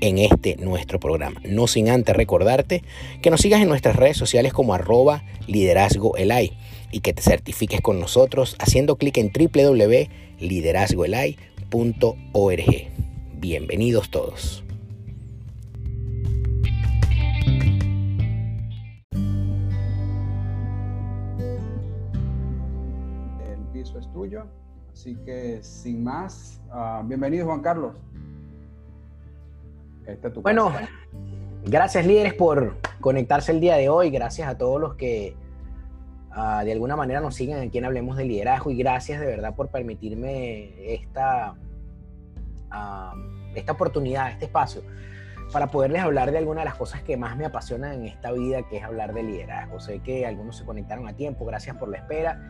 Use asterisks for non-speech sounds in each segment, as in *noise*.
en este nuestro programa. No sin antes recordarte que nos sigas en nuestras redes sociales como arroba liderazgo y que te certifiques con nosotros haciendo clic en www.liderazgoelay.org. Bienvenidos todos. El piso es tuyo, así que sin más, uh, bienvenido Juan Carlos bueno, gracias líderes por conectarse el día de hoy, gracias a todos los que uh, de alguna manera nos siguen aquí en Hablemos de Liderazgo. Y gracias de verdad por permitirme esta, uh, esta oportunidad, este espacio para poderles hablar de alguna de las cosas que más me apasionan en esta vida, que es hablar de liderazgo. Sé que algunos se conectaron a tiempo, gracias por la espera,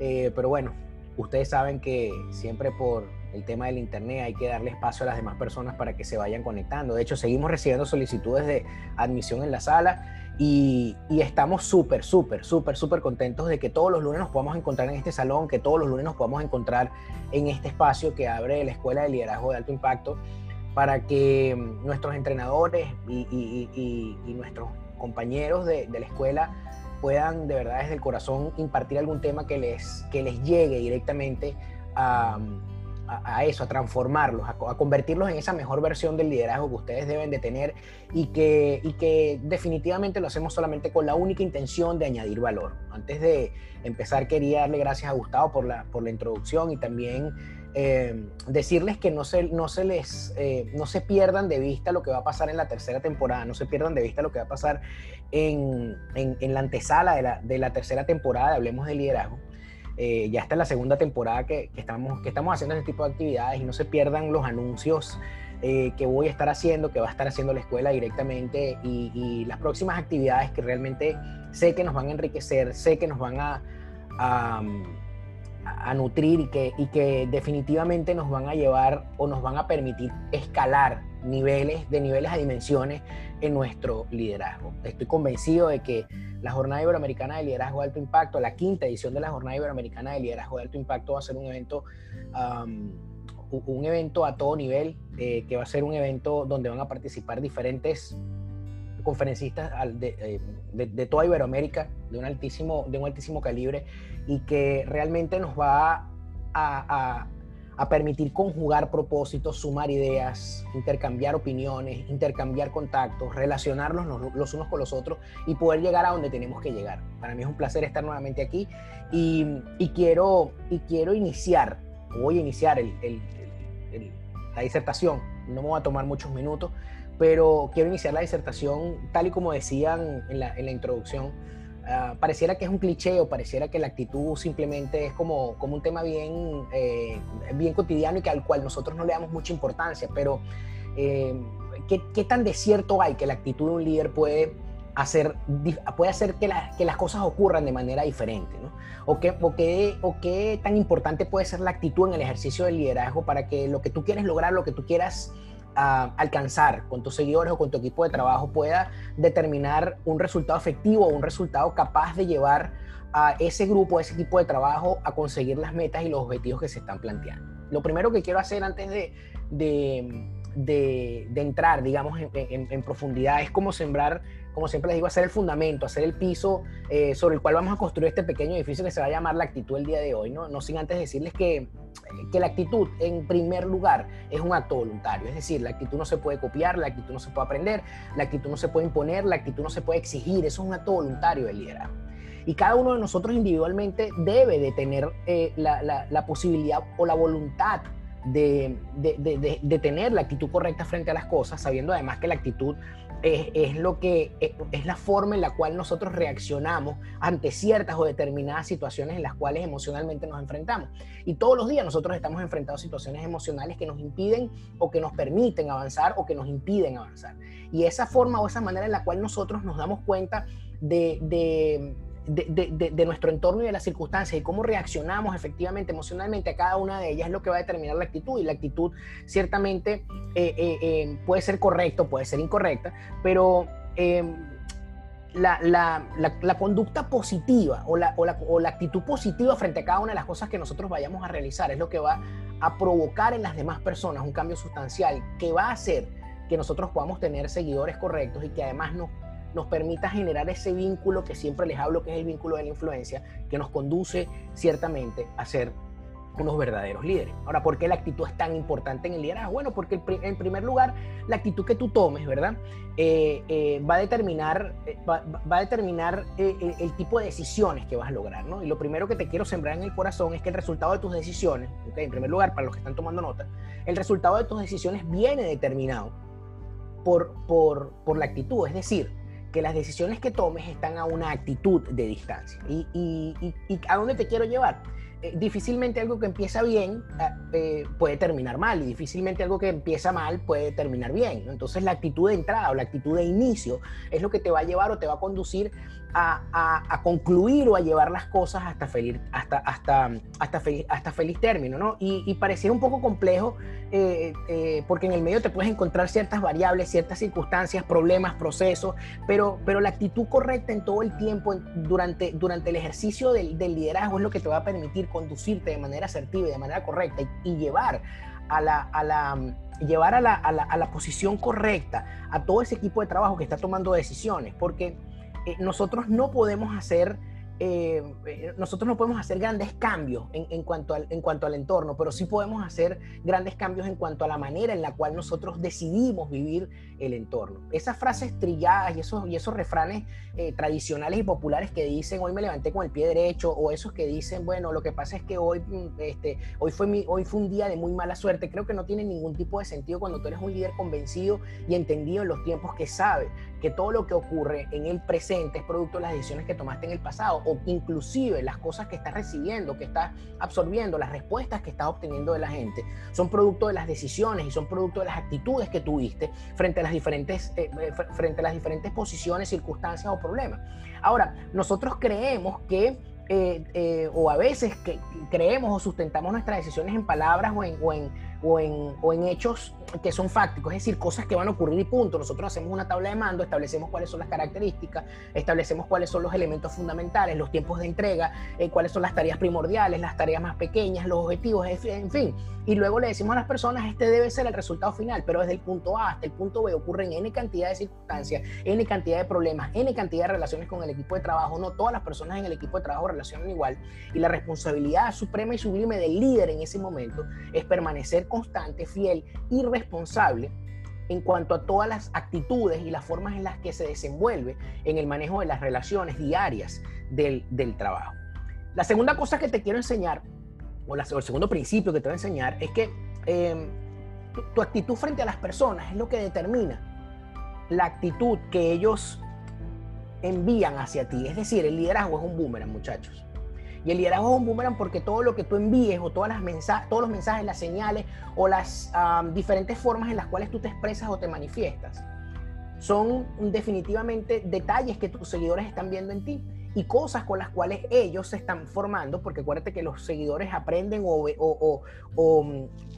eh, pero bueno, ustedes saben que siempre por el tema del Internet, hay que darle espacio a las demás personas para que se vayan conectando. De hecho, seguimos recibiendo solicitudes de admisión en la sala y, estamos súper, súper, súper, súper contentos de que todos los lunes nos podamos encontrar en este salón, que todos los lunes nos podamos encontrar en este espacio que abre la Escuela de Liderazgo de Alto Impacto para que nuestros entrenadores y, nuestros compañeros de, de, la escuela puedan de verdad desde el corazón impartir algún tema que les, que les llegue directamente a a, eso, a transformarlos, a, convertirlos en esa mejor versión del liderazgo que ustedes deben de tener y que, y que definitivamente lo hacemos solamente con la única intención de añadir valor. Antes de empezar quería darle gracias a Gustavo por la, por la introducción y también eh, decirles que no se, no, se les, eh, no se pierdan de vista lo que va a pasar en la tercera temporada, no se pierdan de vista lo que va a pasar en, en, la antesala de la, de la tercera temporada Hablemos de Liderazgo. Eh, ya está en la segunda temporada que, estamos, que estamos haciendo este tipo de actividades y no se pierdan los anuncios eh, que voy a estar haciendo, que va a estar haciendo la escuela directamente y, las próximas actividades que realmente sé que nos van a enriquecer, sé que nos van a, a, nutrir y que, y que definitivamente nos van a llevar o nos van a permitir escalar niveles, de niveles a dimensiones en nuestro liderazgo. Estoy convencido de que la Jornada Iberoamericana de Liderazgo de Alto Impacto, la quinta edición de la Jornada Iberoamericana de Liderazgo de Alto Impacto va a ser un evento, un evento a todo nivel, eh, que va a ser un evento donde van a participar diferentes conferencistas eh, de, de, toda Iberoamérica, de un, altísimo, de un altísimo calibre, y que realmente nos va a permitir conjugar propósitos, sumar ideas, intercambiar opiniones, intercambiar contactos, relacionarnos los, unos con los otros y poder llegar a donde tenemos que llegar. Para mí es un placer estar nuevamente aquí y, quiero, y quiero iniciar, voy a iniciar la disertación, no me va a tomar muchos minutos, pero quiero iniciar la disertación tal y como decían en la introducción Ah, pareciera que es un cliché o pareciera que la actitud simplemente es como, como un tema bien, eh, bien cotidiano y que al cual nosotros no le damos mucha importancia, pero eh, ¿qué, ¿qué, tan de cierto hay que la actitud de un líder puede hacer, puede hacer que, que las cosas ocurran de manera diferente? ¿no? ¿O, qué, o, qué, ¿O qué tan importante puede ser la actitud en el ejercicio del liderazgo para que lo que tú quieres lograr, lo que tú quieras alcanzar con tus seguidores o con tu equipo de trabajo pueda determinar un resultado efectivo o un resultado capaz de llevar a ese grupo, ese equipo de trabajo a conseguir las metas y los objetivos que se están planteando. Lo primero que quiero hacer antes de, entrar, digamos, en, profundidad es como sembrar como siempre les digo, hacer el fundamento, hacer el piso eh, sobre el cual vamos a construir este pequeño edificio que se va a llamar la actitud el día de hoy, ¿no? Sin antes decirles que, que la actitud, en primer lugar, es un acto voluntario, es decir, la actitud no se puede copiar, la actitud no se puede aprender, la actitud no se puede imponer, la actitud no se puede exigir, eso es un acto voluntario del liderazgo. Y cada uno de nosotros individualmente debe de tener eh, la, la posibilidad o la voluntad de, tener la actitud correcta frente a las cosas, sabiendo además que la actitud es, lo que es la forma en la cual nosotros reaccionamos ante ciertas o determinadas situaciones en las cuales emocionalmente nos enfrentamos. Y todos los días nosotros estamos enfrentados a situaciones emocionales que nos impiden o que nos permiten avanzar o que nos impiden avanzar. Y esa forma o esa manera en la cual nosotros nos damos cuenta de de, nuestro entorno y de las circunstancias y cómo reaccionamos efectivamente emocionalmente a cada una de ellas es lo que va a determinar la actitud. Y la actitud ciertamente eh, eh, eh, puede ser correcta puede ser incorrecta, pero la, la, conducta positiva o, o, o la actitud positiva frente a cada una de las cosas que nosotros vayamos a realizar es lo que va a provocar en las demás personas un cambio sustancial que va a hacer que nosotros podamos tener seguidores correctos y que además nos nos permita generar ese vínculo que siempre les hablo, que es el vínculo de la influencia, que nos conduce ciertamente a ser unos verdaderos líderes. Ahora, ¿por qué la actitud es tan importante en el liderazgo? Bueno, porque en primer lugar, la actitud que tú tomes, ¿verdad? Eh, eh, va a determinar, eh, va, a determinar el tipo de decisiones que vas a lograr, ¿no? Y lo primero que te quiero sembrar en el corazón es que el resultado de tus decisiones, ¿ok? En primer lugar, para los que están tomando nota, el resultado de tus decisiones viene determinado por, por, por la actitud, es decir, que las decisiones que tomes están a una actitud de distancia. ¿Y, y, a dónde te quiero llevar? Eh, difícilmente algo que empieza bien eh, eh, puede terminar mal y difícilmente algo que empieza mal puede terminar bien. Entonces la actitud de entrada o la actitud de inicio es lo que te va a llevar o te va a conducir a, concluir o a llevar las cosas hasta feliz, hasta, hasta, hasta feliz, hasta feliz término, ¿no? Y, y parecía un poco complejo eh, eh, porque en el medio te puedes encontrar ciertas variables, ciertas circunstancias, problemas, procesos, pero, pero la actitud correcta en todo el tiempo, durante, durante el ejercicio del, liderazgo es lo que te va a permitir conducirte de manera asertiva y de manera correcta y, llevar a la, llevar a, la, a la, posición correcta a todo ese equipo de trabajo que está tomando decisiones, porque eh, nosotros no podemos hacer eh, eh, nosotros no podemos hacer grandes cambios en, cuanto al, en cuanto al entorno, pero sí podemos hacer grandes cambios en cuanto a la manera en la cual nosotros decidimos vivir el entorno. Esas frases trilladas y esos, y esos refranes tradicionales y populares que dicen hoy me levanté con el pie derecho o esos que dicen, bueno, lo que pasa es que hoy, mm, este, hoy, fue mi, hoy fue un día de muy mala suerte, creo que no tiene ningún tipo de sentido cuando tú eres un líder convencido y entendido en los tiempos que sabe que todo lo que ocurre en el presente es producto de las decisiones que tomaste en el pasado o inclusive las cosas que estás recibiendo, que estás absorbiendo, las respuestas que estás obteniendo de la gente, son producto de las decisiones y son producto de las actitudes que tuviste frente a las diferentes, eh, eh, frente a las diferentes posiciones, circunstancias o problemas. Ahora, nosotros creemos que eh, o a veces que creemos o sustentamos nuestras decisiones en palabras o en, o en, o en, o en hechos que son fácticos, es decir, cosas que van a ocurrir y punto. Nosotros hacemos una tabla de mando, establecemos cuáles son las características, establecemos cuáles son los elementos fundamentales, los tiempos de entrega, eh, cuáles son las tareas primordiales, las tareas más pequeñas, los objetivos, en fin. Y luego le decimos a las personas, este debe ser el resultado final, pero desde el punto A hasta el punto B ocurren N cantidad de circunstancias, N cantidad de problemas, N cantidad de relaciones con el equipo de trabajo. No todas las personas en el equipo de trabajo relacionan igual. Y la responsabilidad suprema y sublime del líder en ese momento es permanecer constante, fiel y responsable en cuanto a todas las actitudes y las formas en las que se desenvuelve en el manejo de las relaciones diarias del, trabajo. La segunda cosa que te quiero enseñar, o, el segundo principio que te voy a enseñar, es que em, tu, actitud frente a las personas es lo que determina la actitud que ellos envían hacia ti. Es decir, el liderazgo es un boomerang, muchachos. Y el liderazgo es un boomerang porque todo lo que tú envíes o todas las mensajes, todos los mensajes, las señales o las diferentes formas en las cuales tú te expresas o te manifiestas son definitivamente detalles que tus seguidores están viendo en ti y cosas con las cuales ellos se están formando, porque acuérdate que los seguidores aprenden o,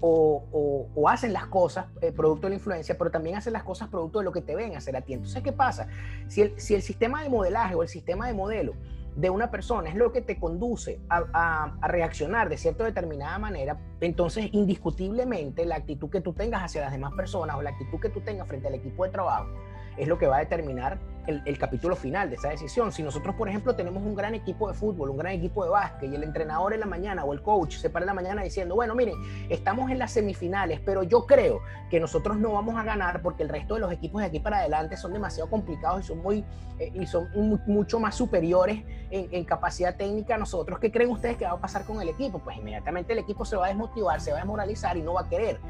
o, hacen las cosas eh, producto de la influencia, pero también hacen las cosas producto de lo que te ven hacer a ti. Entonces, ¿qué pasa? Si el, si el sistema de modelaje o el sistema de modelo de una persona es lo que te conduce a, reaccionar de cierta determinada manera, entonces indiscutiblemente la actitud que tú tengas hacia las demás personas o la actitud que tú tengas frente al equipo de trabajo es lo que va a determinar el, capítulo final de esa decisión. Si nosotros, por ejemplo, tenemos un gran equipo de fútbol, un gran equipo de básquet y el entrenador en la mañana o el coach se para en la mañana diciendo, bueno, miren, estamos en las semifinales, pero yo creo que nosotros no vamos a ganar porque el resto de los equipos de aquí para adelante son demasiado complicados y son, muy, eh, y son mucho más superiores en, en, capacidad técnica a nosotros. ¿Qué creen ustedes que va a pasar con el equipo? Pues inmediatamente el equipo se va a desmotivar, se va a desmoralizar y no va a querer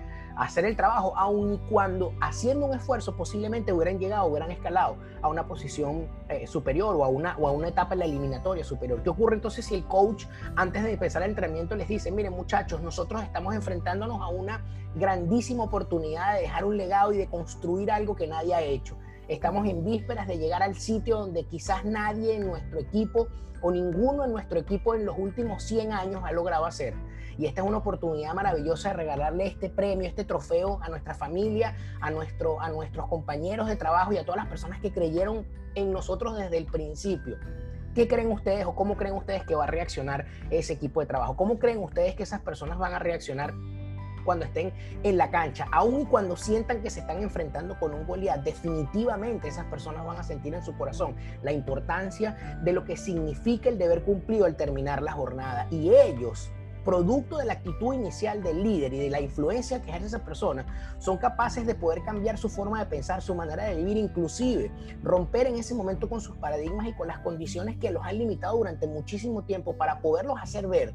hacer el trabajo, aun cuando haciendo un esfuerzo posiblemente hubieran llegado, hubieran escalado a una posición eh, superior o a, una, o a una etapa en la eliminatoria superior. ¿Qué ocurre entonces si el coach antes de empezar el entrenamiento les dice, miren muchachos, nosotros estamos enfrentándonos a una grandísima oportunidad de dejar un legado y de construir algo que nadie ha hecho? Estamos en vísperas de llegar al sitio donde quizás nadie en nuestro equipo o ninguno en nuestro equipo en los últimos 100 años ha logrado hacer. Y esta es una oportunidad maravillosa de regalarle este premio, este trofeo a nuestra familia, a, nuestro, a nuestros compañeros de trabajo y a todas las personas que creyeron en nosotros desde el principio. ¿Qué creen ustedes o cómo creen ustedes que va a reaccionar ese equipo de trabajo? ¿Cómo creen ustedes que esas personas van a reaccionar cuando estén en la cancha, aun cuando sientan que se están enfrentando con un Goliat, definitivamente esas personas van a sentir en su corazón la importancia de lo que significa el deber cumplido al terminar la jornada. Y ellos producto de la actitud inicial del líder y de la influencia que ejerce esa persona, son capaces de poder cambiar su forma de pensar, su manera de vivir, inclusive romper en ese momento con sus paradigmas y con las condiciones que los han limitado durante muchísimo tiempo para poderlos hacer ver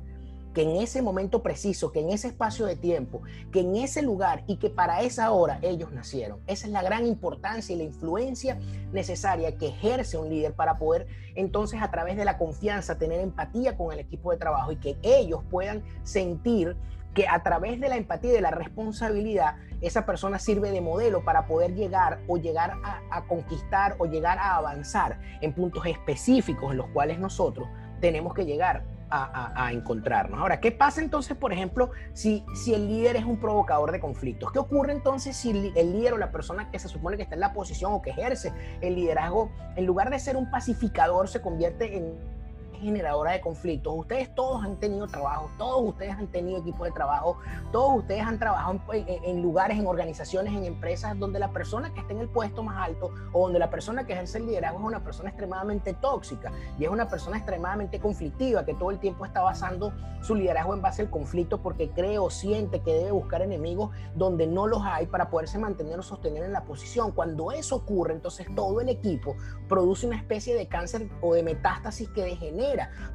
que en ese momento preciso, que en ese espacio de tiempo, que en ese lugar y que para esa hora ellos nacieron. Esa es la gran importancia y la influencia necesaria que ejerce un líder para poder entonces a través de la confianza tener empatía con el equipo de trabajo y que ellos puedan sentir que a través de la empatía y de la responsabilidad, esa persona sirve de modelo para poder llegar o llegar a, conquistar o llegar a avanzar en puntos específicos en los cuales nosotros tenemos que llegar a, encontrarnos. Ahora, ¿qué pasa entonces, por ejemplo, si, si el líder es un provocador de conflictos? ¿Qué ocurre entonces si el líder o la persona que se supone que está en la posición o que ejerce el liderazgo, en lugar de ser un pacificador, se convierte en generadora de conflictos. Ustedes todos han tenido trabajo, todos ustedes han tenido equipo de trabajo, todos ustedes han trabajado en, lugares, en organizaciones, en empresas donde la persona que está en el puesto más alto o donde la persona que ejerce el liderazgo es una persona extremadamente tóxica y es una persona extremadamente conflictiva que todo el tiempo está basando su liderazgo en base al conflicto porque cree o siente que debe buscar enemigos donde no los hay para poderse mantener o sostener en la posición. Cuando eso ocurre, entonces todo el equipo produce una especie de cáncer o de metástasis que degenera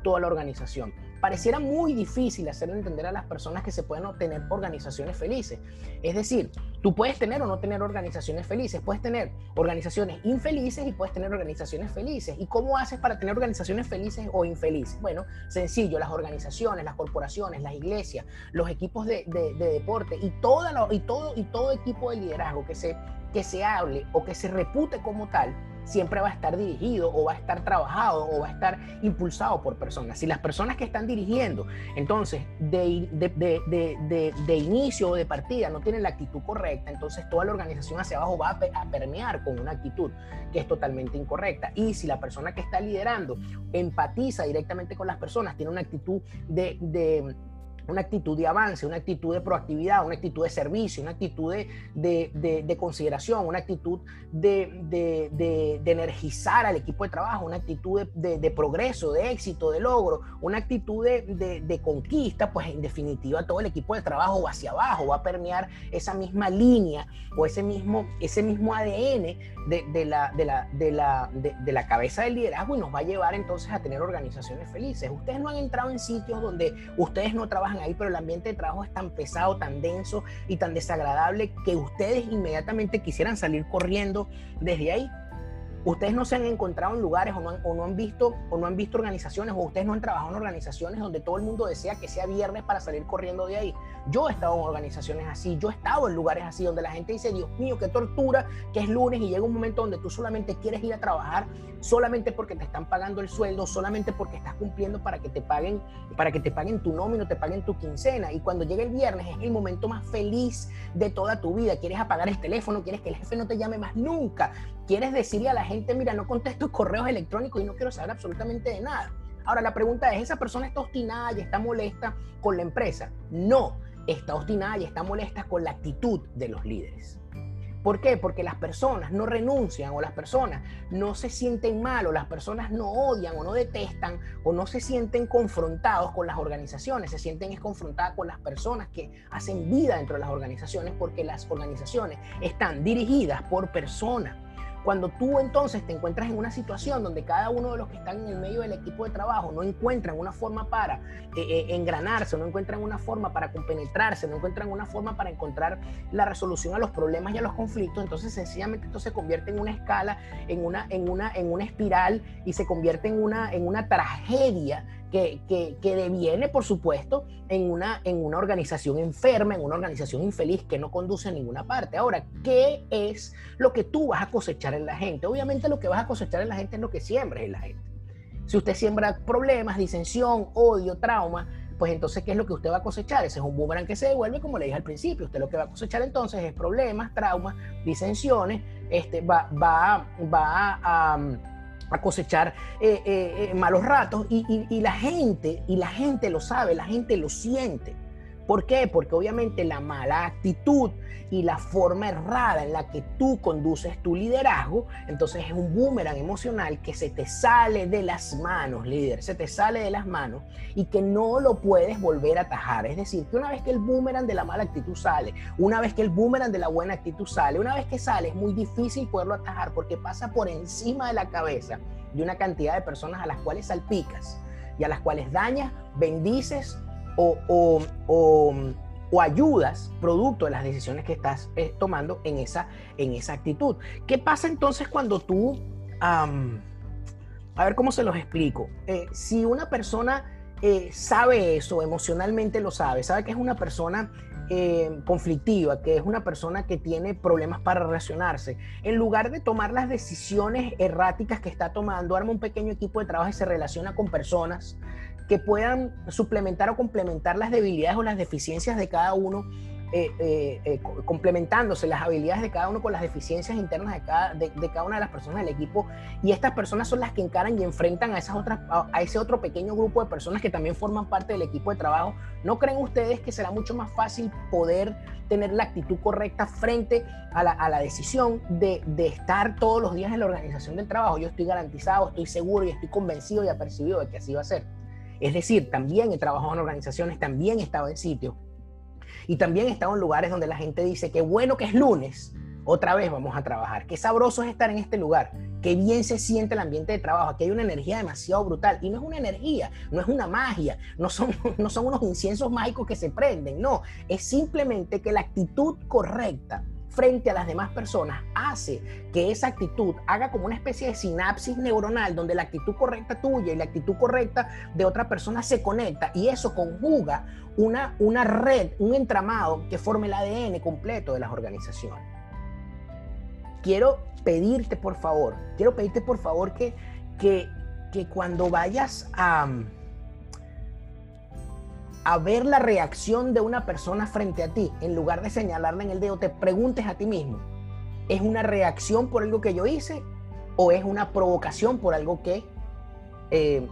toda la organización. Pareciera muy difícil hacer entender a las personas que se pueden obtener organizaciones felices. Es decir, tú puedes tener o no tener organizaciones felices, puedes tener organizaciones infelices y puedes tener organizaciones felices. ¿Y cómo haces para tener organizaciones felices o infelices? Bueno, sencillo, las organizaciones, las corporaciones, las iglesias, los equipos de, deporte y, toda y, todo, y todo equipo de liderazgo que se, que se hable o que se repute como tal, siempre va a estar dirigido o va a estar trabajado o va a estar impulsado por personas. Si las personas que están dirigiendo, entonces, de, de, inicio o de partida no tienen la actitud correcta, entonces toda la organización hacia abajo va a, a permear con una actitud que es totalmente incorrecta. Y si la persona que está liderando empatiza directamente con las personas, tiene una actitud de una actitud de avance, una actitud de proactividad, una actitud de servicio, una actitud de, consideración, una actitud de, energizar al equipo de trabajo, una actitud de, progreso, de éxito, de logro, una actitud de, conquista, pues en definitiva todo el equipo de trabajo va hacia abajo, va a permear esa misma línea o ese mismo, ese mismo ADN de, la, de, la, de, la, de la cabeza del liderazgo y nos va a llevar entonces a tener organizaciones felices. Ustedes no han entrado en sitios donde ustedes no trabajan ahí, pero el ambiente de trabajo es tan pesado, tan denso y tan desagradable que ustedes inmediatamente quisieran salir corriendo desde ahí ustedes no se han encontrado en lugares o no, han, o visto o no han visto organizaciones o ustedes no han trabajado en organizaciones donde todo el mundo desea que sea viernes para salir corriendo de ahí. Yo he estado en organizaciones así, yo he estado en lugares así donde la gente dice, Dios mío, qué tortura, que es lunes y llega un momento donde tú solamente quieres ir a trabajar solamente porque te están pagando el sueldo, solamente porque estás cumpliendo para que te paguen, para que te paguen tu nómina, te paguen tu quincena y cuando llega el viernes es el momento más feliz de toda tu vida. Quieres apagar el teléfono, quieres que el jefe no te llame más nunca, quieres decirle a la mira, no contesto correos electrónicos y no quiero saber absolutamente de nada. Ahora, la pregunta es, ¿esa persona está obstinada y está molesta con la empresa? No, está obstinada y está molesta con la actitud de los líderes. ¿Por qué? Porque las personas no renuncian o las personas no se sienten mal o las personas no odian o no detestan o no se sienten confrontados con las organizaciones, se sienten confrontadas con las personas que hacen vida dentro de las organizaciones porque las organizaciones están dirigidas por personas cuando tú entonces te encuentras en una situación donde cada uno de los que están en el medio del equipo de trabajo no encuentran una forma para eh, eh, engranarse, no encuentran una forma para compenetrarse, no encuentran una forma para encontrar la resolución a los problemas y a los conflictos, entonces sencillamente esto se convierte en una escala, en una, en una, en una espiral y se convierte en una, en una tragedia que, que, deviene, por supuesto, en una, en una organización enferma, en una organización infeliz que no conduce a ninguna parte. Ahora, ¿qué es lo que tú vas a cosechar en la gente? Obviamente lo que vas a cosechar en la gente es lo que siembres en la gente. Si usted siembra problemas, disensión, odio, trauma, pues entonces, ¿qué es lo que usted va a cosechar? Ese es un boomerang que se devuelve, como le dije al principio. Usted lo que va a cosechar entonces es problemas, traumas, disensiones, este, va, va, va a a cosechar eh, eh, eh, malos ratos y, la gente, y la gente lo sabe, la gente lo siente. ¿Por qué? Porque obviamente la mala actitud y la forma errada en la que tú conduces tu liderazgo, entonces es un boomerang emocional que se te sale de las manos, líder, se te sale de las manos y que no lo puedes volver a atajar. Es decir, que una vez que el boomerang de la mala actitud sale, una vez que el boomerang de la buena actitud sale, una vez que sale es muy difícil poderlo atajar porque pasa por encima de la cabeza de una cantidad de personas a las cuales salpicas y a las cuales dañas, bendices o, o, ayudas producto de las decisiones que estás eh, tomando en esa, en esa actitud. ¿Qué pasa entonces cuando tú, a ver cómo se los explico, eh, si una persona eh, sabe eso, emocionalmente lo sabe, sabe que es una persona conflictiva, que es una persona que tiene problemas para relacionarse, en lugar de tomar las decisiones erráticas que está tomando, arma un pequeño equipo de trabajo y se relaciona con personas que puedan suplementar o complementar las debilidades o las deficiencias de cada uno, eh, eh, eh, complementándose las habilidades de cada uno con las deficiencias internas de cada, de, cada una de las personas del equipo. Y estas personas son las que encaran y enfrentan a, esas otras, a, ese otro pequeño grupo de personas que también forman parte del equipo de trabajo. ¿No creen ustedes que será mucho más fácil poder tener la actitud correcta frente a la, a la decisión de, de, estar todos los días en la organización del trabajo? Yo estoy garantizado, estoy seguro y estoy convencido y apercibido de que así va a ser. Es decir, también he trabajado en organizaciones, también he estado en sitios y también he estado en lugares donde la gente dice que bueno que es lunes, otra vez vamos a trabajar. Qué sabroso es estar en este lugar. Qué bien se siente el ambiente de trabajo. Aquí hay una energía demasiado brutal. Y no es una energía, no es una magia, no son, *laughs* no son unos inciensos mágicos que se prenden. No, es simplemente que la actitud correcta frente a las demás personas hace que esa actitud haga como una especie de sinapsis neuronal donde la actitud correcta tuya y la actitud correcta de otra persona se conecta y eso conjuga una, una red, un entramado que forme el ADN completo de las organizaciones. Quiero pedirte por favor, quiero pedirte por favor que, que, que cuando vayas a a ver la reacción de una persona frente a ti, en lugar de señalarla en el dedo, te preguntes a ti mismo, ¿es una reacción por algo que yo hice o es una provocación por algo que eh,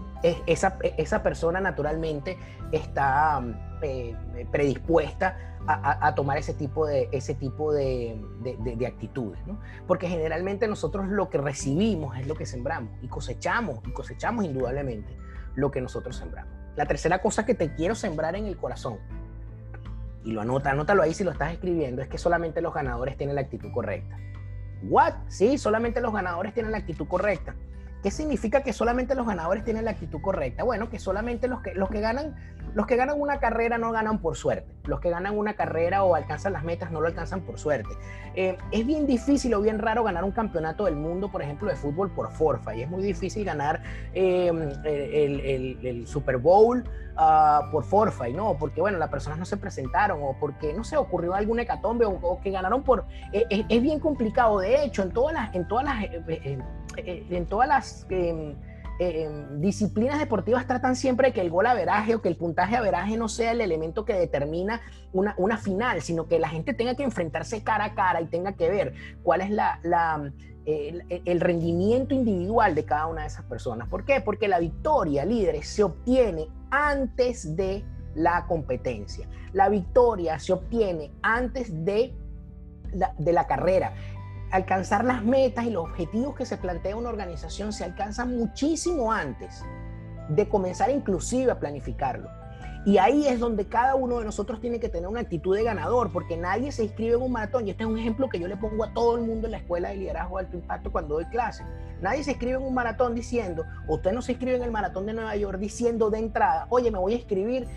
esa, esa, persona naturalmente está eh, predispuesta a, tomar ese tipo de, ese tipo de, de, actitudes? Porque generalmente nosotros lo que recibimos es lo que sembramos y cosechamos, y cosechamos indudablemente lo que nosotros sembramos. La tercera cosa que te quiero sembrar en el corazón, y lo anota, anótalo ahí si lo estás escribiendo, es que solamente los ganadores tienen la actitud correcta. ¿What? Sí, solamente los ganadores tienen la actitud correcta. ¿Qué significa que solamente los ganadores tienen la actitud correcta? Bueno, que solamente los que, los que ganan los que ganan una carrera no ganan por suerte. Los que ganan una carrera o alcanzan las metas no lo alcanzan por suerte. Eh, es bien difícil o bien raro ganar un campeonato del mundo, por ejemplo, de fútbol por forfa. Y es muy difícil ganar eh, el, Super Bowl uh, por forfa. Y no, porque bueno, las personas no se presentaron o porque no se ocurrió algún hecatombe o, que ganaron por... Eh, es bien complicado. De hecho, en todas las... En todas las en todas las em, disciplinas deportivas tratan siempre de que el gol averaje o que el puntaje averaje no sea el elemento que determina una, una, final, sino que la gente tenga que enfrentarse cara a cara y tenga que ver cuál es la, la el, rendimiento individual de cada una de esas personas. ¿Por qué? Porque la victoria, líderes, se obtiene antes de la competencia. La victoria se obtiene antes de de la carrera. Alcanzar las metas y los objetivos que se plantea una organización se alcanzan muchísimo antes de comenzar inclusive a planificarlo. Y ahí es donde cada uno de nosotros tiene que tener una actitud de ganador, porque nadie se inscribe en un maratón. Y este es un ejemplo que yo le pongo a todo el mundo en la escuela de liderazgo de alto impacto cuando doy clase. Nadie se inscribe en un maratón diciendo, usted no se inscribe en el maratón de Nueva York diciendo de entrada, oye, me voy a inscribir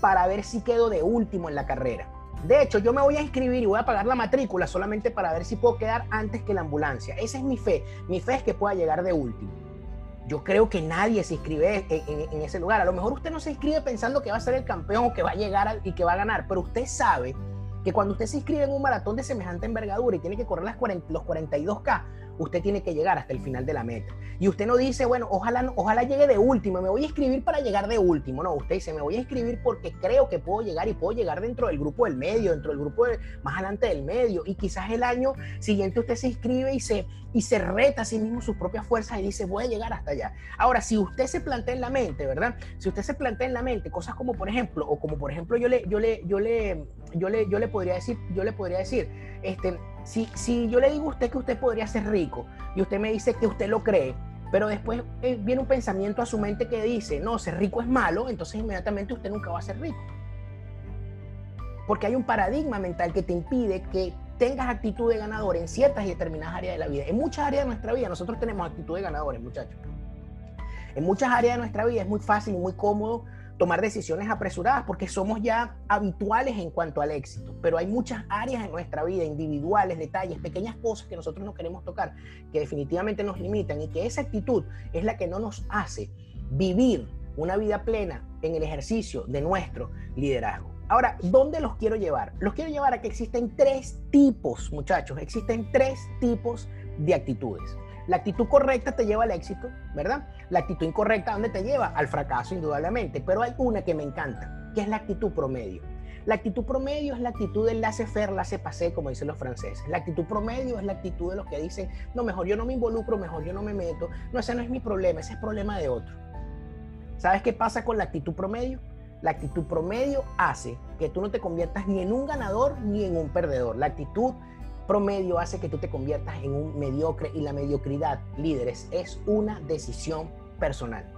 para ver si quedo de último en la carrera. De hecho, yo me voy a inscribir y voy a pagar la matrícula solamente para ver si puedo quedar antes que la ambulancia. Esa es mi fe. Mi fe es que pueda llegar de último. Yo creo que nadie se inscribe en, ese lugar. A lo mejor usted no se inscribe pensando que va a ser el campeón o que va a llegar y que va a ganar, pero usted sabe que cuando usted se inscribe en un maratón de semejante envergadura y tiene que correr las los 42K, usted tiene que llegar hasta el final de la meta. Y usted no dice, bueno, ojalá, ojalá llegue de último, me voy a inscribir para llegar de último. No, usted dice, me voy a inscribir porque creo que puedo llegar y puedo llegar dentro del grupo del medio, dentro del grupo más adelante del medio. Y quizás el año siguiente usted se inscribe y se, y se reta a sí mismo sus propias fuerzas y dice, voy a llegar hasta allá. Ahora, si usted se plantea en la mente, ¿verdad? Si usted se plantea en la mente cosas como, por ejemplo, o como por ejemplo yo le, yo le, yo le, yo le, yo le podría decir, yo le podría decir, este, si, si yo le digo a usted que usted podría ser rico y usted me dice que usted lo cree, pero después eh, viene un pensamiento a su mente que dice, no, ser rico es malo, entonces inmediatamente usted nunca va a ser rico. Porque hay un paradigma mental que te impide que tengas actitud de ganador en ciertas y determinadas áreas de la vida. En muchas áreas de nuestra vida nosotros tenemos actitud de ganadores, muchachos. En muchas áreas de nuestra vida es muy fácil y muy cómodo tomar decisiones apresuradas porque somos ya habituales en cuanto al éxito, pero hay muchas áreas en nuestra vida, individuales, detalles, pequeñas cosas que nosotros no queremos tocar, que definitivamente nos limitan y que esa actitud es la que no nos hace vivir una vida plena en el ejercicio de nuestro liderazgo. Ahora, ¿dónde los quiero llevar? Los quiero llevar a que existen tres tipos, muchachos, existen tres tipos de actitudes. La actitud correcta te lleva al éxito, ¿verdad? La actitud incorrecta, ¿dónde te lleva? Al fracaso, indudablemente. Pero hay una que me encanta, que es la actitud promedio. La actitud promedio es la actitud del laissez-faire, laissez-passer, como dicen los franceses. La actitud promedio es la actitud de los que dicen, no, mejor yo no me involucro, mejor yo no me meto. No, ese no es mi problema, ese es problema de otro. ¿Sabes qué pasa con la actitud promedio? La actitud promedio hace que tú no te conviertas ni en un ganador ni en un perdedor. La actitud promedio hace que tú te conviertas en un mediocre y la mediocridad, líderes, es una decisión personal.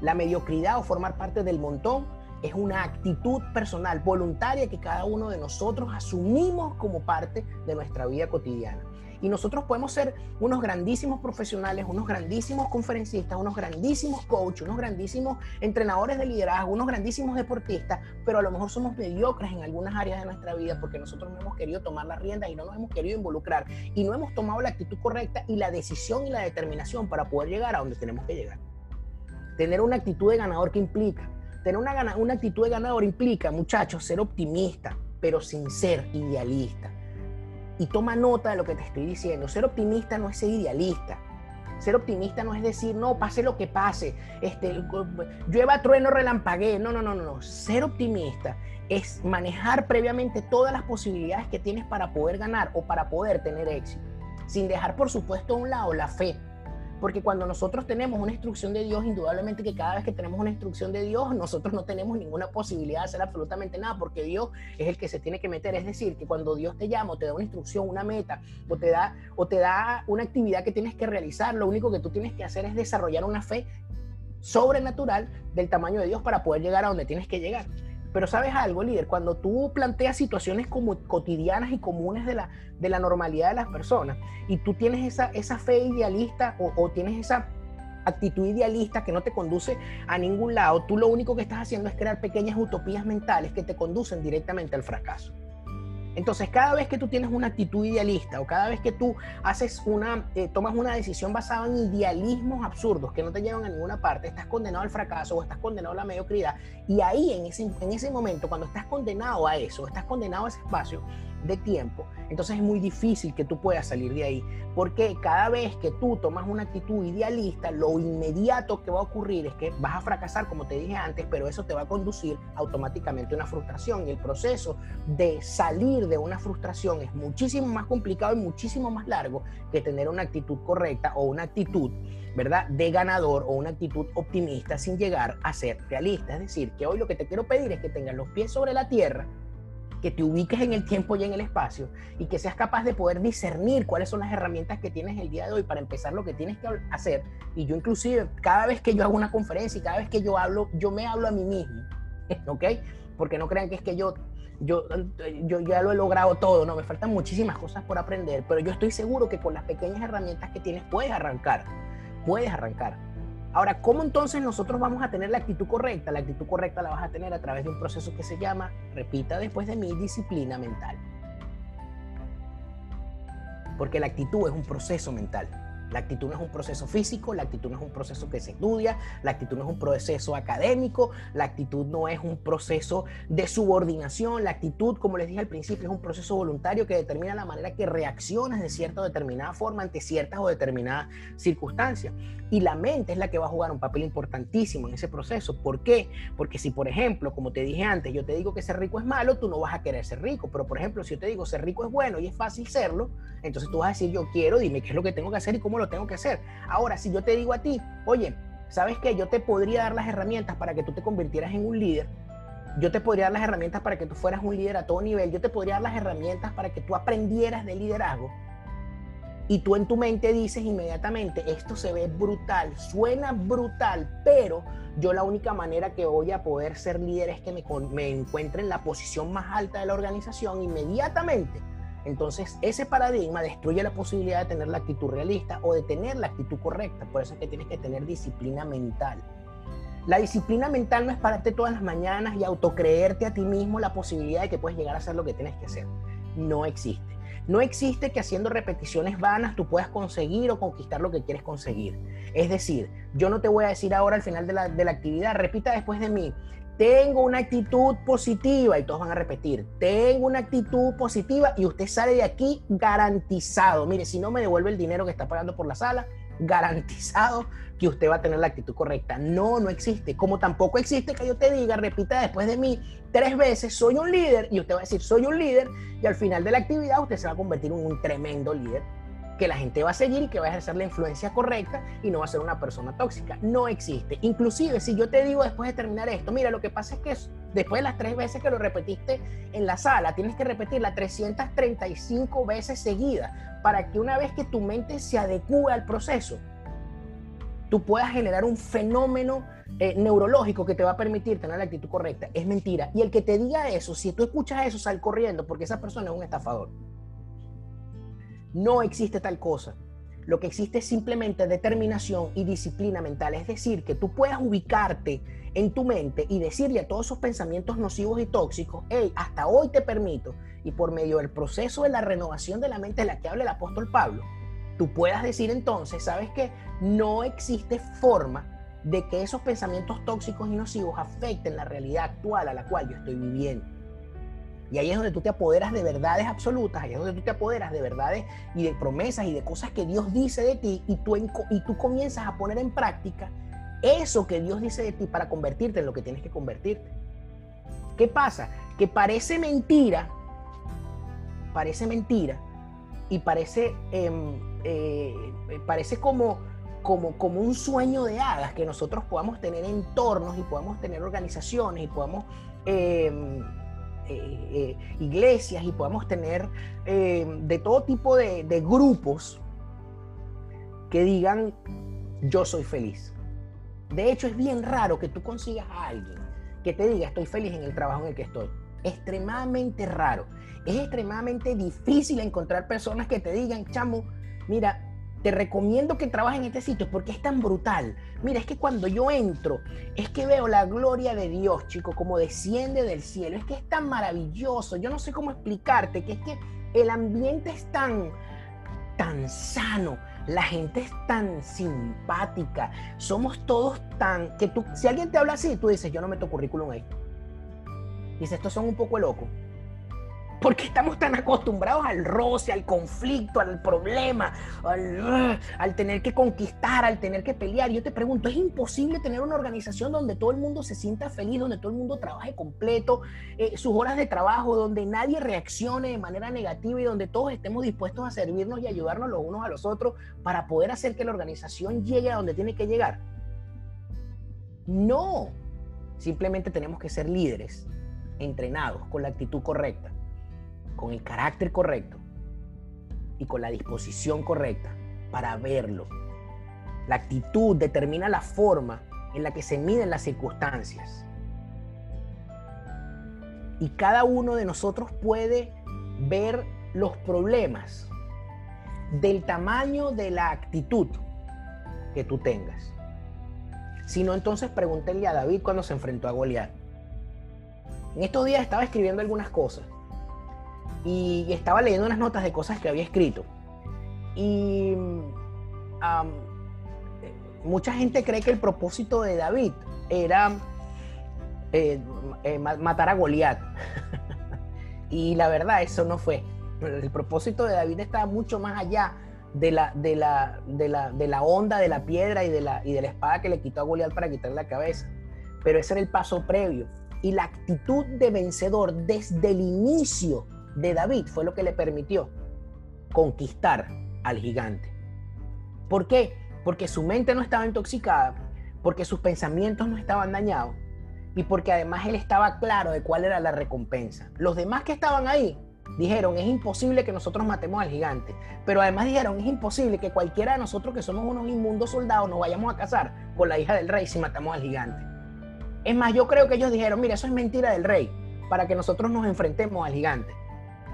La mediocridad o formar parte del montón es una actitud personal, voluntaria que cada uno de nosotros asumimos como parte de nuestra vida cotidiana. Y nosotros podemos ser unos grandísimos profesionales, unos grandísimos conferencistas, unos grandísimos coaches, unos grandísimos entrenadores de liderazgo, unos grandísimos deportistas, pero a lo mejor somos mediocres en algunas áreas de nuestra vida porque nosotros no hemos querido tomar las riendas y no nos hemos querido involucrar y no hemos tomado la actitud correcta y la decisión y la determinación para poder llegar a donde tenemos que llegar. Tener una actitud de ganador que implica, tener una, una actitud de ganador implica, muchachos, ser optimista, pero sin ser idealista y toma nota de lo que te estoy diciendo. Ser optimista no es ser idealista. Ser optimista no es decir, no, pase lo que pase, este, llueva, trueno, relampaguee. No, no, no, no. Ser optimista es manejar previamente todas las posibilidades que tienes para poder ganar o para poder tener éxito, sin dejar, por supuesto, a un lado la fe porque cuando nosotros tenemos una instrucción de Dios, indudablemente que cada vez que tenemos una instrucción de Dios, nosotros no tenemos ninguna posibilidad de hacer absolutamente nada, porque Dios es el que se tiene que meter. Es decir, que cuando Dios te llama o te da una instrucción, una meta, o te da, o te da una actividad que tienes que realizar, lo único que tú tienes que hacer es desarrollar una fe sobrenatural del tamaño de Dios para poder llegar a donde tienes que llegar. Pero sabes algo, líder, cuando tú planteas situaciones como cotidianas y comunes de la, de la normalidad de las personas y tú tienes esa, esa fe idealista o, o tienes esa actitud idealista que no te conduce a ningún lado, tú lo único que estás haciendo es crear pequeñas utopías mentales que te conducen directamente al fracaso. Entonces, cada vez que tú tienes una actitud idealista o cada vez que tú haces una, eh, tomas una decisión basada en idealismos absurdos que no te llevan a ninguna parte, estás condenado al fracaso o estás condenado a la mediocridad. Y ahí, en ese, en ese momento, cuando estás condenado a eso, estás condenado a ese espacio, de tiempo, entonces es muy difícil que tú puedas salir de ahí, porque cada vez que tú tomas una actitud idealista, lo inmediato que va a ocurrir es que vas a fracasar, como te dije antes, pero eso te va a conducir automáticamente a una frustración y el proceso de salir de una frustración es muchísimo más complicado y muchísimo más largo que tener una actitud correcta o una actitud, ¿verdad?, de ganador o una actitud optimista sin llegar a ser realista. Es decir, que hoy lo que te quiero pedir es que tengas los pies sobre la tierra, que te ubiques en el tiempo y en el espacio y que seas capaz de poder discernir cuáles son las herramientas que tienes el día de hoy para empezar lo que tienes que hacer. Y yo inclusive, cada vez que yo hago una conferencia y cada vez que yo hablo, yo me hablo a mí mismo, *laughs* ¿ok? Porque no crean que es que yo yo, yo ya lo he logrado todo, no, me faltan muchísimas cosas por aprender, pero yo estoy seguro que con las pequeñas herramientas que tienes puedes arrancar, puedes arrancar. Ahora, ¿cómo entonces nosotros vamos a tener la actitud correcta? La actitud correcta la vas a tener a través de un proceso que se llama, repita después de mí, disciplina mental. Porque la actitud es un proceso mental. La actitud no es un proceso físico, la actitud no es un proceso que se estudia, la actitud no es un proceso académico, la actitud no es un proceso de subordinación, la actitud, como les dije al principio, es un proceso voluntario que determina la manera que reaccionas de cierta o determinada forma ante ciertas o determinadas circunstancias. Y la mente es la que va a jugar un papel importantísimo en ese proceso. ¿Por qué? Porque si, por ejemplo, como te dije antes, yo te digo que ser rico es malo, tú no vas a querer ser rico. Pero, por ejemplo, si yo te digo ser rico es bueno y es fácil serlo, entonces tú vas a decir yo quiero, dime qué es lo que tengo que hacer y cómo lo tengo que hacer. Ahora, si yo te digo a ti, oye, ¿sabes qué? Yo te podría dar las herramientas para que tú te convirtieras en un líder. Yo te podría dar las herramientas para que tú fueras un líder a todo nivel. Yo te podría dar las herramientas para que tú aprendieras de liderazgo. Y tú en tu mente dices inmediatamente, esto se ve brutal, suena brutal, pero yo la única manera que voy a poder ser líder es que me, me encuentre en la posición más alta de la organización inmediatamente entonces, ese paradigma destruye la posibilidad de tener la actitud realista o de tener la actitud correcta. Por eso es que tienes que tener disciplina mental. La disciplina mental no es pararte todas las mañanas y autocreerte a ti mismo la posibilidad de que puedes llegar a hacer lo que tienes que hacer. No existe. No existe que haciendo repeticiones vanas tú puedas conseguir o conquistar lo que quieres conseguir. Es decir, yo no te voy a decir ahora al final de la, de la actividad, repita después de mí, tengo una actitud positiva y todos van a repetir, tengo una actitud positiva y usted sale de aquí garantizado. Mire, si no me devuelve el dinero que está pagando por la sala, garantizado que usted va a tener la actitud correcta. No, no existe. Como tampoco existe que yo te diga, repita después de mí tres veces, soy un líder y usted va a decir, soy un líder y al final de la actividad usted se va a convertir en un tremendo líder que la gente va a seguir y que va a ejercer la influencia correcta y no va a ser una persona tóxica. No existe. Inclusive, si yo te digo después de terminar esto, mira, lo que pasa es que después de las tres veces que lo repetiste en la sala, tienes que repetirla 335 veces seguidas para que una vez que tu mente se adecue al proceso, tú puedas generar un fenómeno eh, neurológico que te va a permitir tener la actitud correcta. Es mentira. Y el que te diga eso, si tú escuchas eso, sal corriendo porque esa persona es un estafador. No existe tal cosa. Lo que existe es simplemente determinación y disciplina mental. Es decir, que tú puedas ubicarte en tu mente y decirle a todos esos pensamientos nocivos y tóxicos, hey, hasta hoy te permito, y por medio del proceso de la renovación de la mente de la que habla el apóstol Pablo, tú puedas decir entonces, ¿sabes qué? No existe forma de que esos pensamientos tóxicos y nocivos afecten la realidad actual a la cual yo estoy viviendo. Y ahí es donde tú te apoderas de verdades absolutas, ahí es donde tú te apoderas de verdades y de promesas y de cosas que Dios dice de ti y tú, y tú comienzas a poner en práctica eso que Dios dice de ti para convertirte en lo que tienes que convertirte. ¿Qué pasa? Que parece mentira, parece mentira y parece, em, eh, parece como, como, como un sueño de hadas que nosotros podamos tener entornos y podamos tener organizaciones y podamos... Eh, eh, iglesias y podamos tener eh, de todo tipo de, grupos que digan yo soy feliz. De hecho, es bien raro que tú consigas a alguien que te diga estoy feliz en el trabajo en el que estoy. Extremadamente raro. Es extremadamente difícil encontrar personas que te digan, chamo, mira, te recomiendo que trabajes en este sitio porque es tan brutal. Mira, es que cuando yo entro, es que veo la gloria de Dios, chico, como desciende del cielo. Es que es tan maravilloso. Yo no sé cómo explicarte, que es que el ambiente es tan, tan sano. La gente es tan simpática. Somos todos tan... que tú, si alguien te habla así, tú dices, yo no meto currículum ahí. Dices, estos son un poco locos. Porque estamos tan acostumbrados al roce, al conflicto, al problema, al, tener que conquistar, al tener que pelear. Yo te pregunto, ¿es imposible tener una organización donde todo el mundo se sienta feliz, donde todo el mundo trabaje completo, eh, sus horas de trabajo, donde nadie reaccione de manera negativa y donde todos estemos dispuestos a servirnos y ayudarnos los unos a los otros para poder hacer que la organización llegue a donde tiene que llegar? No, simplemente tenemos que ser líderes, entrenados, con la actitud correcta con el carácter correcto y con la disposición correcta para verlo. La actitud determina la forma en la que se miden las circunstancias. Y cada uno de nosotros puede ver los problemas del tamaño de la actitud que tú tengas. Si no, entonces pregúntenle a David cuando se enfrentó a Goliat. En estos días estaba escribiendo algunas cosas y estaba leyendo unas notas de cosas que había escrito. Y mucha gente cree que el propósito de David era eh, eh, matar a Goliat. *laughs* y la verdad, eso no fue. El propósito de David estaba mucho más allá de la, de la, de la, de la onda de la piedra y de la, y de la espada que le quitó a Goliat para quitarle la cabeza. Pero ese era el paso previo. Y la actitud de vencedor desde el inicio de David fue lo que le permitió conquistar al gigante. ¿Por qué? Porque su mente no estaba intoxicada, porque sus pensamientos no estaban dañados y porque además él estaba claro de cuál era la recompensa. Los demás que estaban ahí dijeron, es imposible que nosotros matemos al gigante, pero además dijeron, es imposible que cualquiera de nosotros que somos unos inmundos soldados nos vayamos a casar con la hija del rey si matamos al gigante. Es más, yo creo que ellos dijeron, mira, eso es mentira del rey, para que nosotros nos enfrentemos al gigante.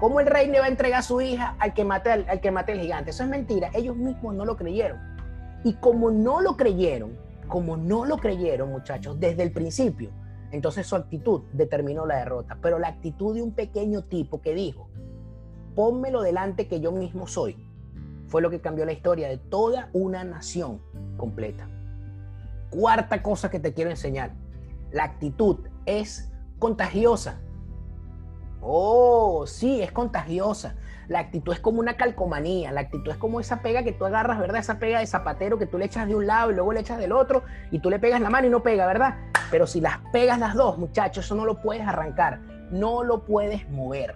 ¿Cómo el rey le va a entregar a su hija al que mate al, al que mate al gigante? Eso es mentira. Ellos mismos no lo creyeron. Y como no lo creyeron, como no lo creyeron, muchachos, desde el principio, entonces su actitud determinó la derrota. Pero la actitud de un pequeño tipo que dijo, pónmelo delante que yo mismo soy, fue lo que cambió la historia de toda una nación completa. Cuarta cosa que te quiero enseñar, la actitud es contagiosa. Oh, sí, es contagiosa. La actitud es como una calcomanía, la actitud es como esa pega que tú agarras, ¿verdad? Esa pega de zapatero que tú le echas de un lado y luego le echas del otro y tú le pegas la mano y no pega, ¿verdad? Pero si las pegas las dos, muchachos, eso no lo puedes arrancar, no lo puedes mover,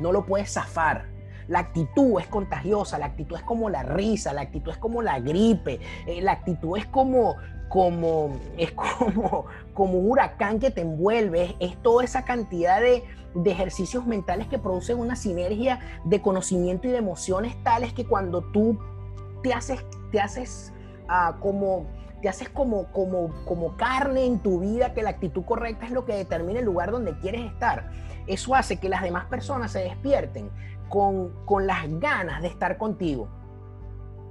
no lo puedes zafar. La actitud es contagiosa, la actitud es como la risa, la actitud es como la gripe, eh, la actitud es como, como, es como, como un huracán que te envuelve, es, toda esa cantidad de, ejercicios mentales que producen una sinergia de conocimiento y de emociones tales que cuando tú te haces, te haces ah, como te haces como, como, como carne en tu vida, que la actitud correcta es lo que determina el lugar donde quieres estar. Eso hace que las demás personas se despierten con, las ganas de estar contigo.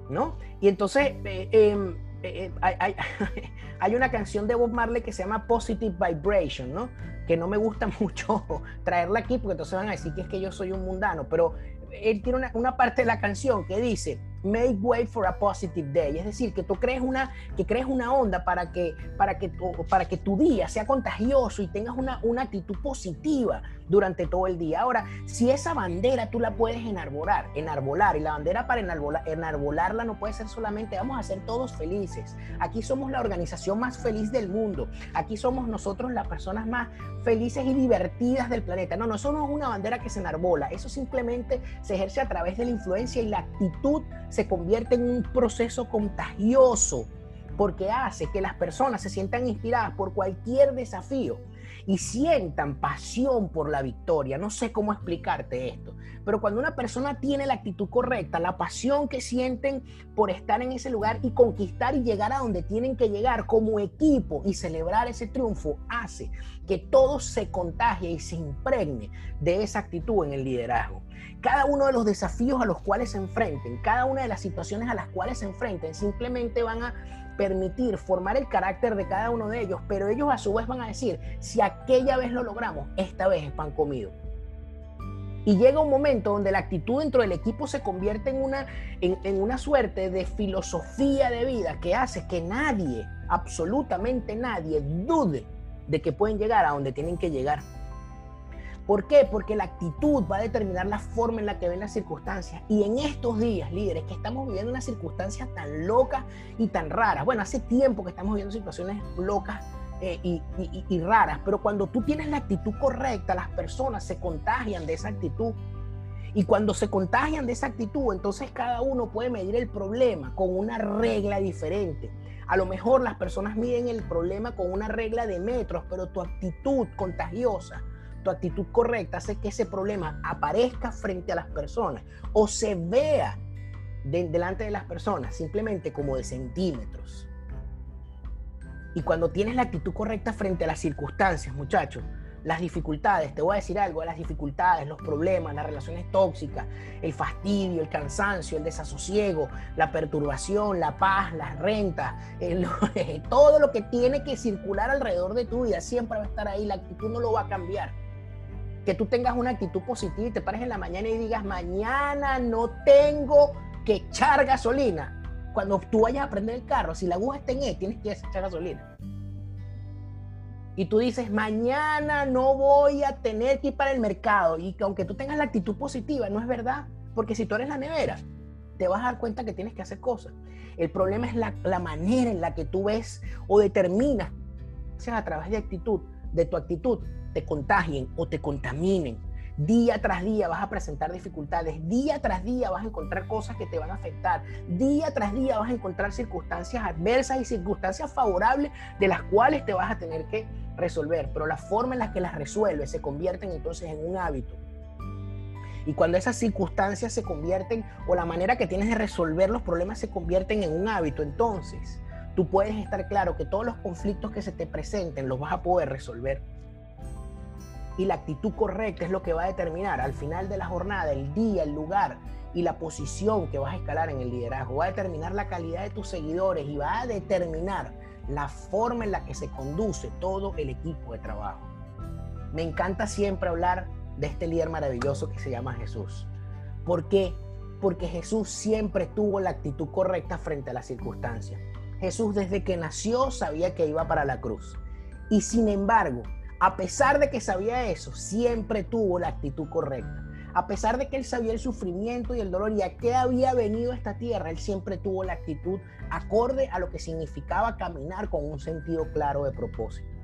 ¿No? Y entonces, eh, eh, eh, *laughs* hay, una canción de Bob Marley que se llama Positive Vibration, ¿no? Que no me gusta *laughs* mucho traerla aquí porque entonces van a decir que es que yo soy un mundano, pero él tiene una, una parte de la canción que dice, make way for a positive day, es decir, que tú crees una, que crees una onda para que, para que, para que tu día sea contagioso y tengas una, una actitud positiva durante todo el día. Ahora, si esa bandera tú la puedes enarbolar, enarbolar, y la bandera para enarbolar, enarbolarla no puede ser solamente vamos a ser todos felices. Aquí somos la organización más feliz del mundo. Aquí somos nosotros las personas más felices y divertidas del planeta. No, no, eso no es una bandera que se enarbola. Eso simplemente se ejerce a través de la influencia y la actitud se convierte en un proceso contagioso porque hace que las personas se sientan inspiradas por cualquier desafío y sientan pasión por la victoria. No sé cómo explicarte esto, pero cuando una persona tiene la actitud correcta, la pasión que sienten por estar en ese lugar y conquistar y llegar a donde tienen que llegar como equipo y celebrar ese triunfo, hace que todo se contagie y se impregne de esa actitud en el liderazgo. Cada uno de los desafíos a los cuales se enfrenten, cada una de las situaciones a las cuales se enfrenten, simplemente van a permitir formar el carácter de cada uno de ellos, pero ellos a su vez van a decir, si aquella vez lo logramos, esta vez es pan comido. Y llega un momento donde la actitud dentro del equipo se convierte en una, en, una suerte de filosofía de vida que hace que nadie, absolutamente nadie, dude de que pueden llegar a donde tienen que llegar. ¿Por qué? Porque la actitud va a determinar la forma en la que ven las circunstancias. Y en estos días, líderes, que estamos viviendo una circunstancia tan loca y tan rara. Bueno, hace tiempo que estamos viviendo situaciones locas eh, y, raras, pero cuando tú tienes la actitud correcta, las personas se contagian de esa actitud. Y cuando se contagian de esa actitud, entonces cada uno puede medir el problema con una regla diferente. A lo mejor las personas miden el problema con una regla de metros, pero tu actitud contagiosa tu actitud correcta hace que ese problema aparezca frente a las personas o se vea delante de las personas simplemente como de centímetros. Y cuando tienes la actitud correcta frente a las circunstancias, muchachos, las dificultades, te voy a decir algo, las dificultades, los problemas, las relaciones tóxicas, el fastidio, el cansancio, el desasosiego, la perturbación, la paz, las rentas, *laughs* todo lo que tiene que circular alrededor de tu vida siempre va a estar ahí, la actitud no lo va a cambiar. Que tú tengas una actitud positiva y te pares en la mañana y digas, mañana no tengo que echar gasolina. Cuando tú vayas a prender el carro, si la aguja está en E, tienes que echar gasolina y tú dices, mañana no voy a tener que ir para el mercado, y que aunque tú tengas la actitud positiva, no es verdad, porque si tú eres la nevera, te vas a dar cuenta que tienes que hacer cosas. El problema es la, la manera en la que tú ves o determinas, a través de actitud, de tu actitud, te contagien o te contaminen Día tras día vas a presentar dificultades, día tras día vas a encontrar cosas que te van a afectar, día tras día vas a encontrar circunstancias adversas y circunstancias favorables de las cuales te vas a tener que resolver, pero la forma en la que las resuelves se convierten entonces en un hábito. Y cuando esas circunstancias se convierten o la manera que tienes de resolver los problemas se convierten en un hábito, entonces tú puedes estar claro que todos los conflictos que se te presenten los vas a poder resolver y la actitud correcta es lo que va a determinar al final de la jornada el día, el lugar y la posición que vas a escalar en el liderazgo. Va a determinar la calidad de tus seguidores y va a determinar la forma en la que se conduce todo el equipo de trabajo. Me encanta siempre hablar de este líder maravilloso que se llama Jesús. ¿Por qué? Porque Jesús siempre tuvo la actitud correcta frente a las circunstancias. Jesús desde que nació sabía que iba para la cruz. Y sin embargo, a pesar de que sabía eso, siempre tuvo la actitud correcta. A pesar de que él sabía el sufrimiento y el dolor y a qué había venido a esta tierra, él siempre tuvo la actitud acorde a lo que significaba caminar con un sentido claro de propósito.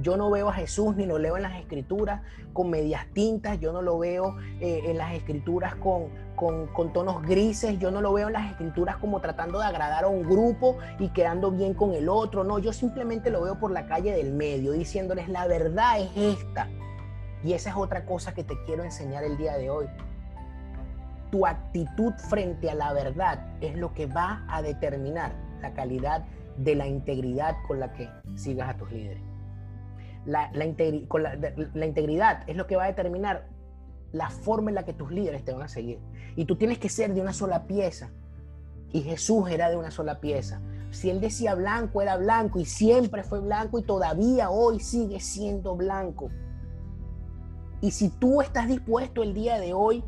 Yo no veo a Jesús ni lo leo en las escrituras con medias tintas, yo no lo veo eh, en las escrituras con, con, tonos grises, yo no lo veo en las escrituras como tratando de agradar a un grupo y quedando bien con el otro, no, yo simplemente lo veo por la calle del medio diciéndoles la verdad es esta. Y esa es otra cosa que te quiero enseñar el día de hoy. Tu actitud frente a la verdad es lo que va a determinar la calidad de la integridad con la que sigas a tus líderes la, la, integridad es lo que va a determinar la forma en la que tus líderes te van a seguir. Y tú tienes que ser de una sola pieza. Y Jesús era de una sola pieza. Si él decía blanco, era blanco y siempre fue blanco y todavía hoy sigue siendo blanco. Y si tú estás dispuesto el día de hoy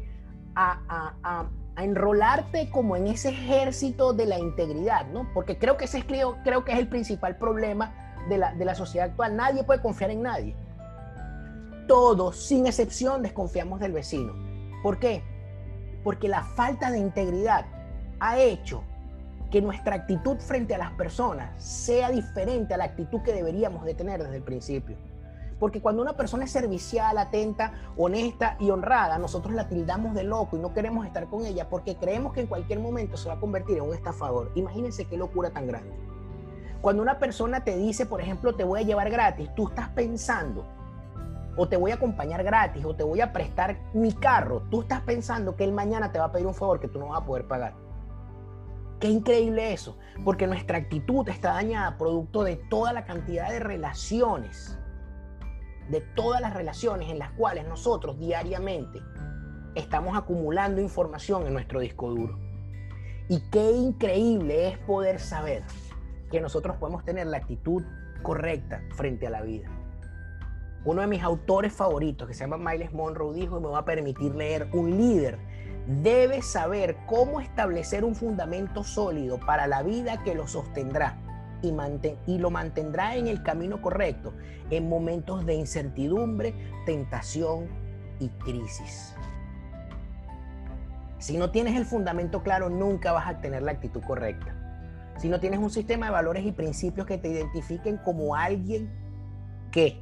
a, a, enrolarte como en ese ejército de la integridad, ¿no? Porque creo que ese es, creo que es el principal problema de la, sociedad actual. Nadie puede confiar en nadie. Todos, sin excepción, desconfiamos del vecino. ¿Por qué? Porque la falta de integridad ha hecho que nuestra actitud frente a las personas sea diferente a la actitud que deberíamos de tener desde el principio. Porque cuando una persona es servicial, atenta, honesta y honrada, nosotros la tildamos de loco y no queremos estar con ella porque creemos que en cualquier momento se va a convertir en un estafador. Imagínense qué locura tan grande. Cuando una persona te dice, por ejemplo, te voy a llevar gratis, tú estás pensando, o te voy a acompañar gratis, o te voy a prestar mi carro, tú estás pensando que él mañana te va a pedir un favor que tú no vas a poder pagar. Qué increíble eso, porque nuestra actitud está dañada producto de toda la cantidad de relaciones, de todas las relaciones en las cuales nosotros diariamente estamos acumulando información en nuestro disco duro. Y qué increíble es poder saber que nosotros podemos tener la actitud correcta frente a la vida. Uno de mis autores favoritos, que se llama Miles Monroe, dijo, y me va a permitir leer, un líder debe saber cómo establecer un fundamento sólido para la vida que lo sostendrá y, y lo mantendrá en el camino correcto en momentos de incertidumbre, tentación y crisis. Si no tienes el fundamento claro, nunca vas a tener la actitud correcta si no tienes un sistema de valores y principios que te identifiquen como alguien que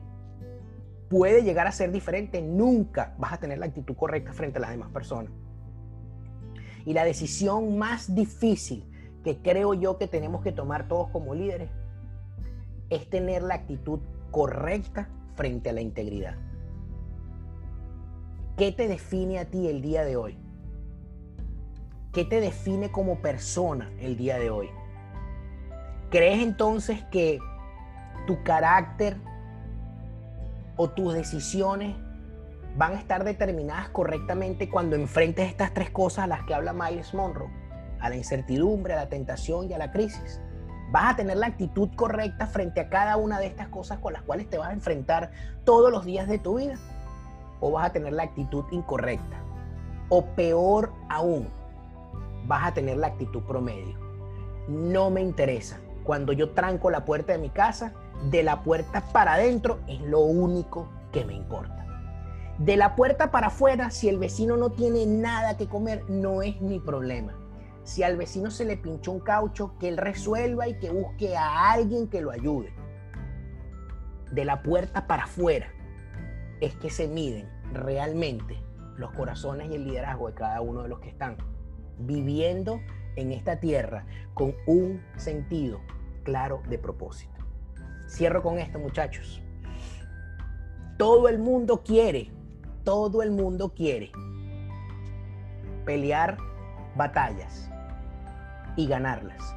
puede llegar a ser diferente, nunca vas a tener la actitud correcta frente a las demás personas. Y la decisión más difícil que creo yo que tenemos que tomar todos como líderes es tener la actitud correcta frente a la integridad. ¿qué te define a ti el día de hoy? ¿Qué te define como persona el día de hoy? ¿Crees entonces que tu carácter o tus decisiones van a estar determinadas correctamente cuando enfrentes estas tres cosas a las que habla Miles Monroe? A la incertidumbre, a la tentación y a la crisis. ¿Vas a tener la actitud correcta frente a cada una de estas cosas con las cuales te vas a enfrentar todos los días de tu vida? ¿O vas a tener la actitud incorrecta? O peor aún, vas a tener la actitud promedio. No me interesa. Cuando yo tranco la puerta de mi casa, de la puerta para adentro es lo único que me importa. De la puerta para afuera, si el vecino no tiene nada que comer, no es mi problema. Si al vecino se le pinchó un caucho, que él resuelva y que busque a alguien que lo ayude. De la puerta para afuera es que se miden realmente los corazones y el liderazgo de cada uno de los que están viviendo en esta tierra con un sentido claro de propósito. Cierro con esto, muchachos. Todo el mundo quiere, todo el mundo quiere pelear batallas y ganarlas.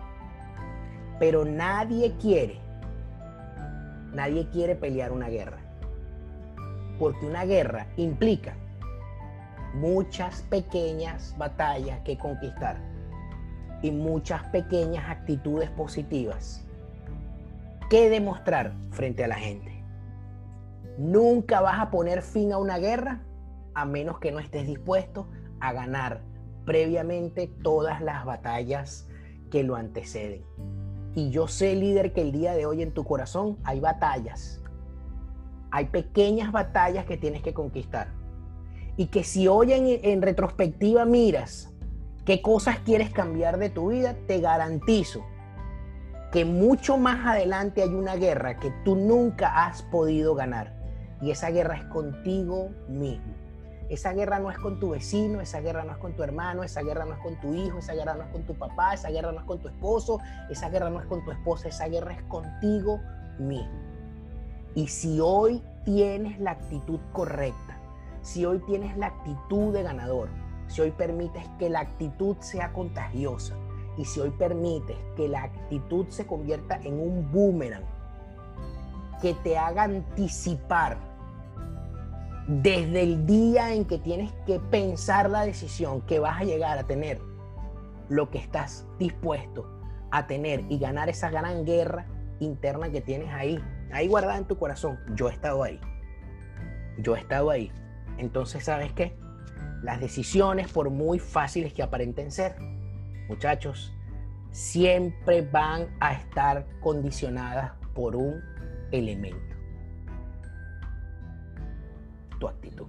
Pero nadie quiere, nadie quiere pelear una guerra. Porque una guerra implica muchas pequeñas batallas que conquistar y muchas pequeñas actitudes positivas que demostrar frente a la gente. Nunca vas a poner fin a una guerra a menos que no estés dispuesto a ganar previamente todas las batallas que lo anteceden. Y yo sé, líder, que el día de hoy en tu corazón hay batallas. Hay pequeñas batallas que tienes que conquistar. Y que si hoy en, en retrospectiva miras qué cosas quieres cambiar de tu vida, te garantizo que mucho más adelante hay una guerra que tú nunca has podido ganar. Y esa guerra es contigo mismo. Esa guerra no es con tu vecino, esa guerra no es con tu hermano, esa guerra no es con tu hijo, esa guerra no es con tu papá, esa guerra no es con tu esposo, esa guerra no es con tu esposa, esa guerra es contigo mismo. Y si hoy tienes la actitud correcta, si hoy tienes la actitud de ganador, si hoy permites que la actitud sea contagiosa y si hoy permites que la actitud se convierta en un boomerang que te haga anticipar desde el día en que tienes que pensar la decisión que vas a llegar a tener lo que estás dispuesto a tener y ganar esa gran guerra interna que tienes ahí, ahí guardada en tu corazón. Yo he estado ahí. Yo he estado ahí. Entonces, ¿sabes qué? Las decisiones, por muy fáciles que aparenten ser, muchachos, siempre van a estar condicionadas por un elemento tu actitud.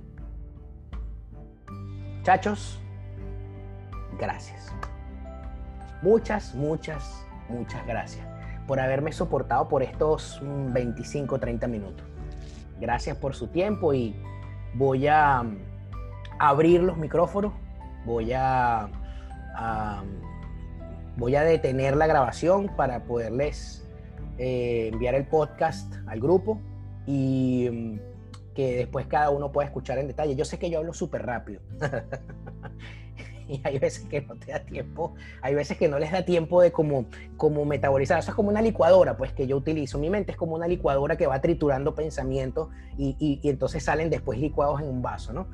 Chachos, gracias. Muchas, muchas, muchas gracias por haberme soportado por estos 25, 30 minutos. Gracias por su tiempo y voy a um, abrir los micrófonos, voy a, voy a detener la grabación para poderles eh, enviar el podcast al grupo y um, que después cada uno puede escuchar en detalle. Yo sé que yo hablo súper rápido. *laughs* y hay veces que no te da tiempo, hay veces que no les da tiempo de como, como metabolizar. Eso es como una licuadora, pues, que yo utilizo. Mi mente es como una licuadora que va triturando pensamientos y, entonces salen después licuados en un vaso, ¿no?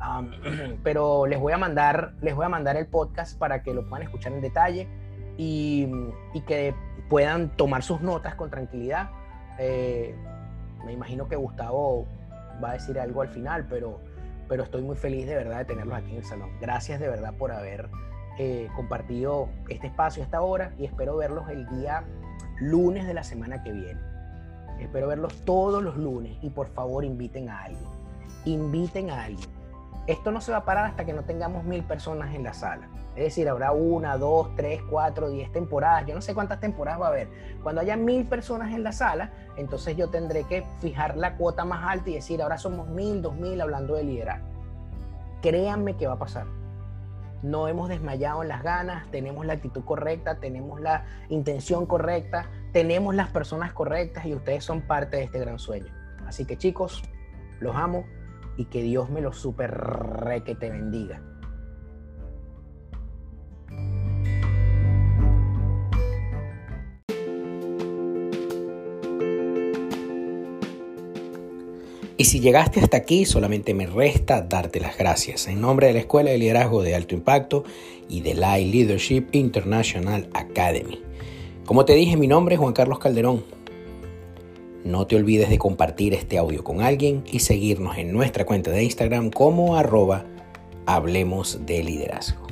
*clears throat* pero les voy a mandar, les voy a mandar el podcast para que lo puedan escuchar en detalle y, que puedan tomar sus notas con tranquilidad. Eh, me imagino que Gustavo va a decir algo al final, pero, pero estoy muy feliz de verdad de tenerlos aquí en el salón. Gracias de verdad por haber eh, compartido este espacio esta hora y espero verlos el día lunes de la semana que viene. Espero verlos todos los lunes y por favor inviten a alguien. Inviten a alguien. Esto no se va a parar hasta que no tengamos mil personas en la sala. Es decir, habrá una, dos, tres, cuatro, diez temporadas. Yo no sé cuántas temporadas va a haber. Cuando haya mil personas en la sala, entonces yo tendré que fijar la cuota más alta y decir, ahora somos mil, dos mil hablando de liderazgo. Créanme que va a pasar. No hemos desmayado en las ganas, tenemos la actitud correcta, tenemos la intención correcta, tenemos las personas correctas y ustedes son parte de este gran sueño. Así que chicos, los amo. Y que Dios me lo super re que te bendiga. Y si llegaste hasta aquí, solamente me resta darte las gracias en nombre de la Escuela de Liderazgo de Alto Impacto y de la Leadership International Academy. Como te dije, mi nombre es Juan Carlos Calderón. No te olvides de compartir este audio con alguien y seguirnos en nuestra cuenta de Instagram como arroba Hablemos de Liderazgo.